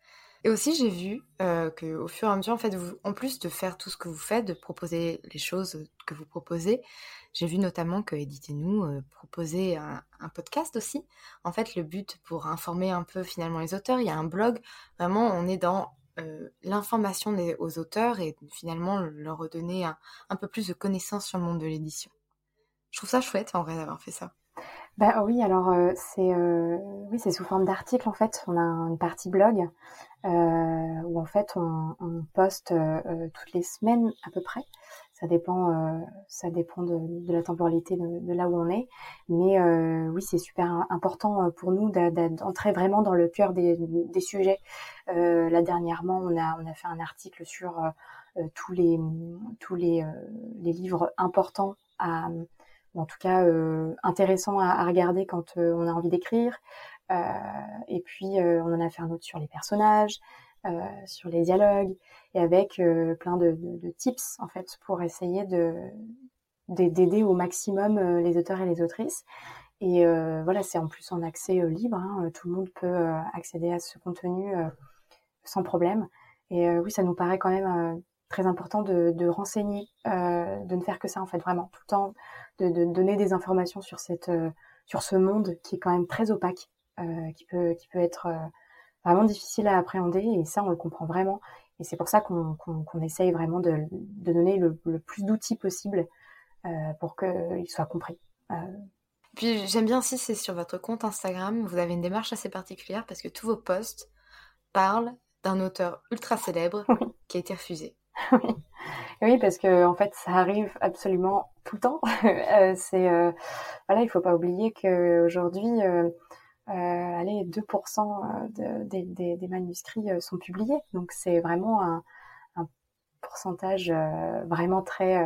Et aussi, j'ai vu euh, qu'au fur et à mesure, en fait, vous, en plus de faire tout ce que vous faites, de proposer les choses que vous proposez, j'ai vu notamment que Éditez-nous euh, proposait un, podcast aussi. En fait, le but pour informer un peu finalement les auteurs, il y a un blog. Vraiment, on est dans euh, l'information aux auteurs et finalement leur redonner un, un peu plus de connaissances sur le monde de l'édition. Je trouve ça chouette en vrai d'avoir fait ça. Bah oui, alors euh, c'est euh, oui c'est sous forme d'article en fait. On a une partie blog euh, où en fait on, on poste euh, toutes les semaines à peu près. Ça dépend euh, ça dépend de, de la temporalité de, de, là où on est. Mais oui c'est super important pour nous d'entrer vraiment dans le cœur des, des sujets. là dernièrement on a on a fait un article sur tous les tous les les livres importants à en tout cas euh, intéressant à, regarder quand euh, on a envie d'écrire. Euh, et puis on en a fait un autre sur les personnages, sur les dialogues, et avec plein de, tips en fait pour essayer de d'aider au maximum les auteurs et les autrices. Et voilà, c'est en plus en accès libre. Hein, tout le monde peut accéder à ce contenu sans problème. Et oui, ça nous paraît quand même très important de, de renseigner, de ne faire que ça en fait, vraiment, tout le temps de, de donner des informations sur cette euh, sur ce monde qui est quand même très opaque, euh, qui peut qui peut être euh, vraiment difficile à appréhender et ça on le comprend vraiment et c'est pour ça qu'on qu'on qu'on essaye vraiment de, de donner le, le plus d'outils possible euh, pour qu'il soit compris. Euh... Puis j'aime bien aussi c'est sur votre compte Instagram vous avez une démarche assez particulière parce que tous vos posts parlent d'un auteur ultra célèbre oui. qui a été refusé. Oui. oui, parce que en fait, ça arrive absolument tout le temps. euh, c'est euh, voilà, il faut pas oublier que aujourd'hui, euh, allez, 2% de, des, manuscrits sont publiés, donc c'est vraiment un pourcentage vraiment très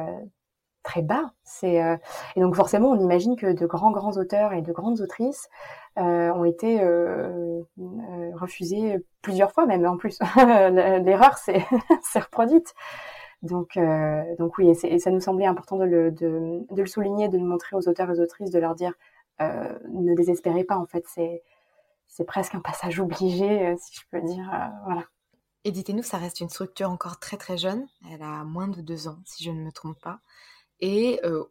très bas. C'est euh... et donc forcément on imagine que de grands grands auteurs et de grandes autrices euh, ont été euh, refusés plusieurs fois même en plus. L'erreur s'est reproduite. Donc, donc oui, et, ça nous semblait important de le, de, de, le souligner, de le montrer aux auteurs et aux autrices, de leur dire ne désespérez pas. En fait, c'est c'est presque un passage obligé, si je peux dire. Voilà. Éditez-nous, ça reste une structure encore très très jeune. Elle a moins de deux ans, si je ne me trompe pas. Et euh,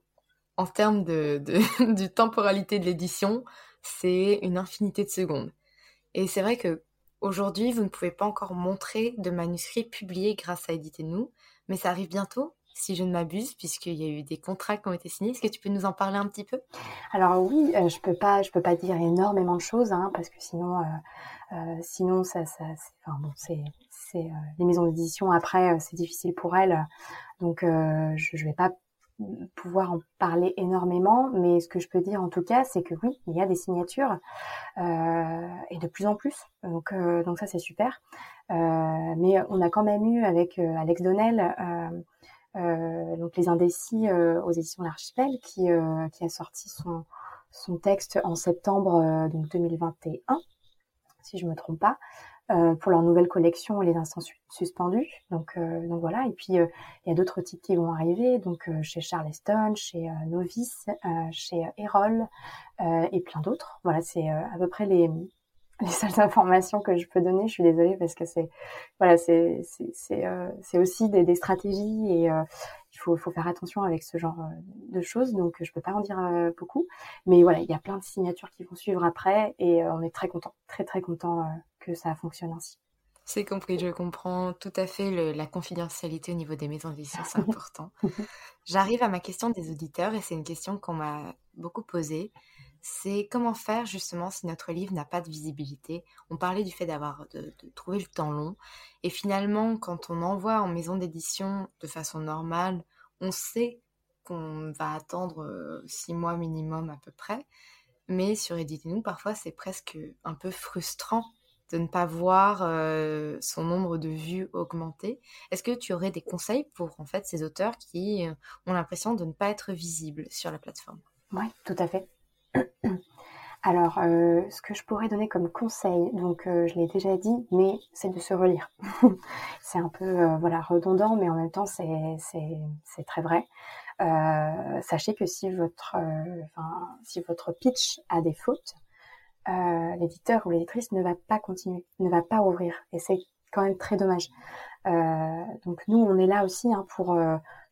en termes de, de, temporalité de l'édition, c'est une infinité de secondes. Et c'est vrai que aujourd'hui, vous ne pouvez pas encore montrer de manuscrits publiés grâce à Éditez-nous mais ça arrive bientôt, si je ne m'abuse, puisqu'il y a eu des contrats qui ont été signés. Est-ce que tu peux nous en parler un petit peu? Alors oui, euh, je peux pas, je peux pas dire énormément de choses, hein, parce que sinon, euh, sinon ça, c'est, les maisons d'édition après, c'est difficile pour elles, donc je, je vais pas pouvoir en parler énormément, mais ce que je peux dire en tout cas, c'est que oui, il y a des signatures euh, et de plus en plus. Donc, euh, donc ça c'est super. Euh, mais on a quand même eu avec Alex Donnel, donc les indécis aux éditions L'Archipel, qui, qui a sorti son, son texte en septembre donc 2021, si je me trompe pas. Euh, pour leur nouvelle collection Les Instants Suspendus. Donc, euh, donc voilà. Et puis, euh, il y a d'autres titres qui vont arriver, donc chez Charleston, chez Novice, chez Erol et plein d'autres. Voilà, c'est à peu près les, les seules informations que je peux donner. Je suis désolée parce que c'est voilà, c'est c'est euh, aussi des, des, stratégies et euh, il faut faut faire attention avec ce genre euh, de choses. Donc je peux pas en dire beaucoup, mais voilà, il y a plein de signatures qui vont suivre après et on est très content, très très content que ça fonctionne ainsi. C'est compris, je comprends tout à fait le, la confidentialité au niveau des maisons d'édition, c'est important. J'arrive à ma question des auditeurs et c'est une question qu'on m'a beaucoup posée c'est comment faire justement si notre livre n'a pas de visibilité. On parlait du fait d'avoir de, trouver le temps long et finalement quand on envoie en maison d'édition de façon normale, on sait qu'on va attendre euh, six mois minimum à peu près. Mais sur Éditez-nous, parfois c'est presque un peu frustrant de ne pas voir euh, son nombre de vues augmenter. Est-ce que tu aurais des conseils pour en fait ces auteurs qui euh, ont l'impression de ne pas être visibles sur la plateforme? Oui, tout à fait. Alors, euh, ce que je pourrais donner comme conseil, donc euh, je l'ai déjà dit, mais c'est de se relire. c'est un peu euh, voilà redondant, mais en même temps c'est très vrai. sachez que si votre si votre pitch a des fautes, l'éditeur ou l'éditrice ne va pas continuer, ne va pas ouvrir, et c'est quand même très dommage. donc nous, on est là aussi hein, pour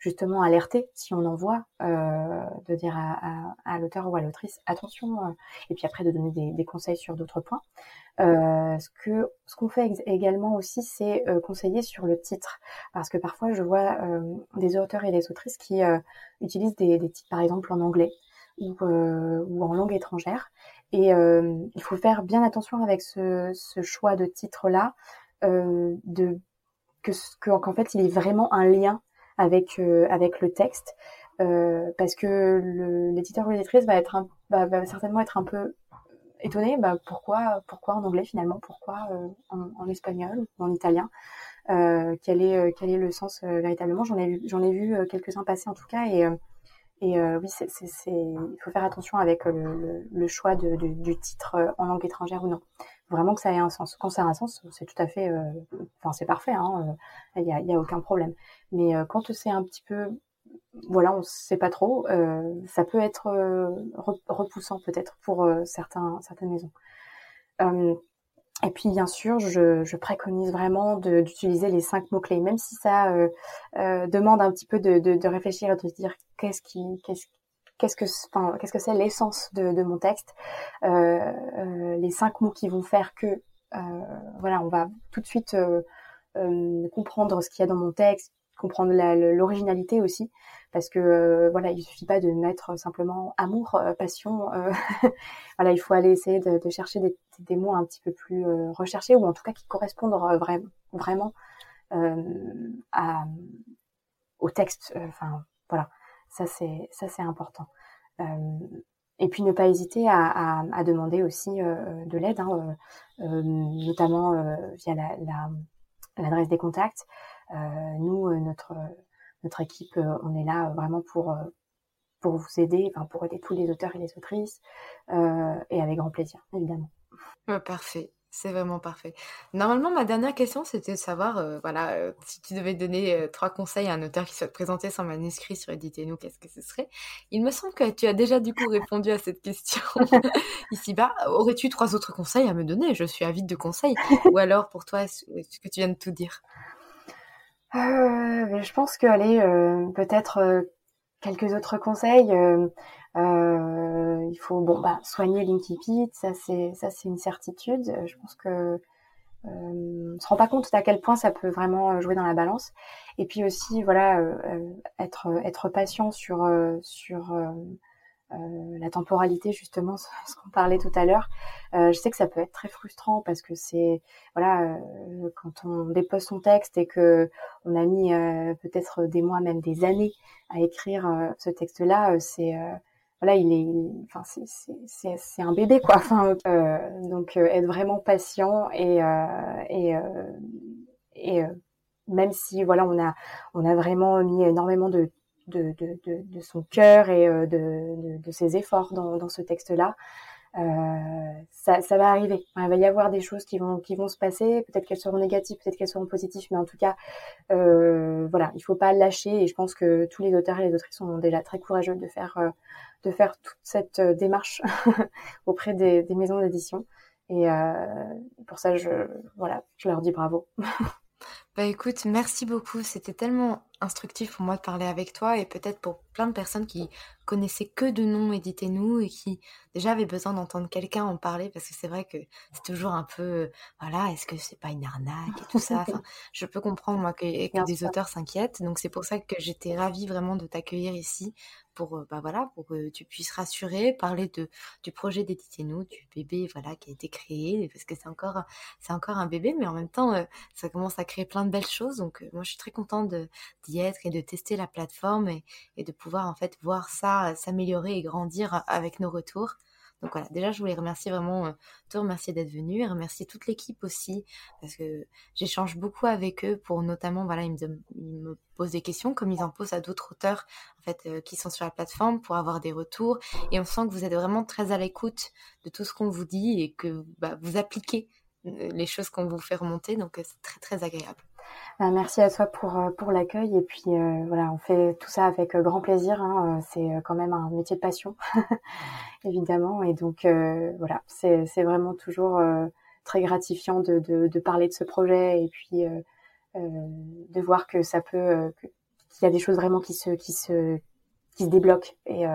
justement alerter si on en voit, euh, de dire à, à, l'auteur ou à l'autrice attention, euh, et puis après de donner des, des conseils sur d'autres points. Euh, ce que ce qu'on fait également aussi, c'est euh, conseiller sur le titre, parce que parfois je vois euh, des auteurs et des autrices qui utilisent des, des, titres par exemple en anglais ou, ou en langue étrangère, et il faut faire bien attention avec ce, ce choix de titre là, de que qu'en fait il est vraiment un lien avec euh, avec le texte euh, parce que l'éditeur ou l'éditrice va être va, certainement être un peu étonné bah, pourquoi pourquoi en anglais finalement pourquoi euh, en, espagnol ou en italien quel est quel est le sens véritablement j'en ai vu j'en ai vu quelques uns passer en tout cas et et oui, il faut faire attention avec le, choix du titre en langue étrangère ou non. Vraiment que ça ait un sens. Quand ça a un sens, c'est tout à fait, enfin c'est parfait, hein, il n'y a, y a aucun problème. Mais euh, quand c'est un petit peu, voilà, on sait pas trop, euh, ça peut être euh, repoussant peut-être pour certains, certaines maisons. Et puis bien sûr, je, je préconise vraiment d'utiliser les cinq mots clés, même si ça euh, euh, demande un petit peu de, de, de, réfléchir et de se dire qu'est-ce qui, qu'est-ce, qu'est-ce que, enfin, qu'est-ce que c'est l'essence de, mon texte, euh, les cinq mots qui vont faire que, voilà, on va tout de suite comprendre ce qu'il y a dans mon texte, comprendre l'originalité aussi parce que euh, voilà il suffit pas de mettre simplement amour euh, passion euh, voilà il faut aller essayer de, chercher des, mots un petit peu plus recherchés ou en tout cas qui correspondent vraiment au texte enfin voilà ça c'est ça c'est important et puis ne pas hésiter à, demander aussi de l'aide hein, notamment via la, l'adresse des contacts euh, nous, euh, notre notre équipe, euh, on est là vraiment pour pour vous aider, pour aider tous les auteurs et les autrices, et avec grand plaisir, évidemment. parfait. C'est vraiment parfait. Normalement, ma dernière question, c'était de savoir, voilà, si tu devais donner trois conseils à un auteur qui souhaite présenter son manuscrit sur Éditez-nous, qu'est-ce que ce serait? Il me semble que tu as déjà du coup répondu à cette question ici-bas. Aurais-tu trois autres conseils à me donner? Je suis avide de conseils. Ou alors, pour toi, est-ce que tu viens de tout dire? Euh, je pense que allez, euh, peut-être euh, quelques autres conseils. Euh, il faut bon bah soigner l'incipit, ça c'est ça c'est une certitude. Je pense que on se rend pas compte à quel point ça peut vraiment jouer dans la balance. Et puis aussi voilà être être patient sur sur euh, la temporalité justement ce qu'on parlait tout à l'heure euh, je sais que ça peut être très frustrant parce que c'est voilà euh, quand on dépose son texte et que on a mis peut-être des mois même des années à écrire ce texte là c'est voilà il est enfin c'est un bébé quoi enfin donc être vraiment patient et et et même si voilà on a on a vraiment mis énormément de de, de, de, de son cœur et euh, de, de, ses efforts dans, dans ce texte-là. Euh, ça, ça, va arriver. Il va y avoir des choses qui vont qui vont se passer. Peut-être qu'elles seront négatives, peut-être qu'elles seront positives, mais en tout cas, euh, voilà, il faut pas lâcher. Et je pense que tous les auteurs et les autrices sont déjà très courageux de faire euh, de faire toute cette euh, démarche auprès des, des maisons d'édition. Et pour ça, je, voilà, je leur dis bravo. Bah écoute, merci beaucoup. C'était tellement instructif pour moi de parler avec toi et peut-être pour plein de personnes qui connaissaient que de noms Éditez-nous et qui déjà avaient besoin d'entendre quelqu'un en parler parce que c'est vrai que c'est toujours un peu, voilà, est-ce que c'est pas une arnaque et tout ça? Enfin, je peux comprendre moi que, que des auteurs s'inquiètent. Donc c'est pour ça que j'étais ravie vraiment de t'accueillir ici pour euh, bah pour que tu puisses rassurer, parler de du projet d'éditer nous, du bébé voilà qui a été créé parce que c'est encore c'est encore un bébé mais en même temps euh, ça commence à créer plein de belles choses donc euh, moi je suis très contente d'y être et de tester la plateforme et, et de pouvoir en fait voir ça s'améliorer et grandir avec nos retours. Donc voilà, déjà je voulais remercier vraiment, euh, te remercier d'être venu et remercier toute l'équipe aussi parce que j'échange beaucoup avec eux pour notamment, voilà, ils me, ils me posent des questions comme ils en posent à d'autres auteurs en fait euh, qui sont sur la plateforme pour avoir des retours et on sent que vous êtes vraiment très à l'écoute de tout ce qu'on vous dit et que bah, vous appliquez euh, les choses qu'on vous fait remonter donc c'est très très agréable. Bah, merci à toi pour, euh, pour l'accueil. Et puis euh, voilà, on fait tout ça avec euh, grand plaisir. Hein. C'est quand même un métier de passion, évidemment. Et donc voilà, c'est vraiment toujours très gratifiant de, de, parler de ce projet et puis de voir que ça peut, qu'il y a des choses vraiment qui se, qui se, qui se débloquent. Et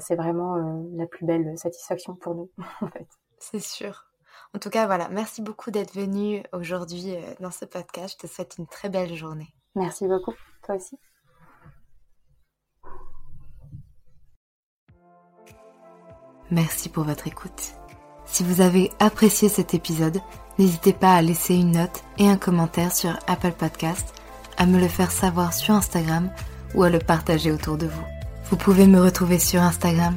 c'est vraiment la plus belle satisfaction pour nous, en fait. C'est sûr. En tout cas, voilà, merci beaucoup d'être venu aujourd'hui euh, dans ce podcast. Je te souhaite une très belle journée. Merci beaucoup, toi aussi. Merci pour votre écoute. Si vous avez apprécié cet épisode, n'hésitez pas à laisser une note et un commentaire sur Apple Podcast, à me le faire savoir sur Instagram ou à le partager autour de vous. Vous pouvez me retrouver sur Instagram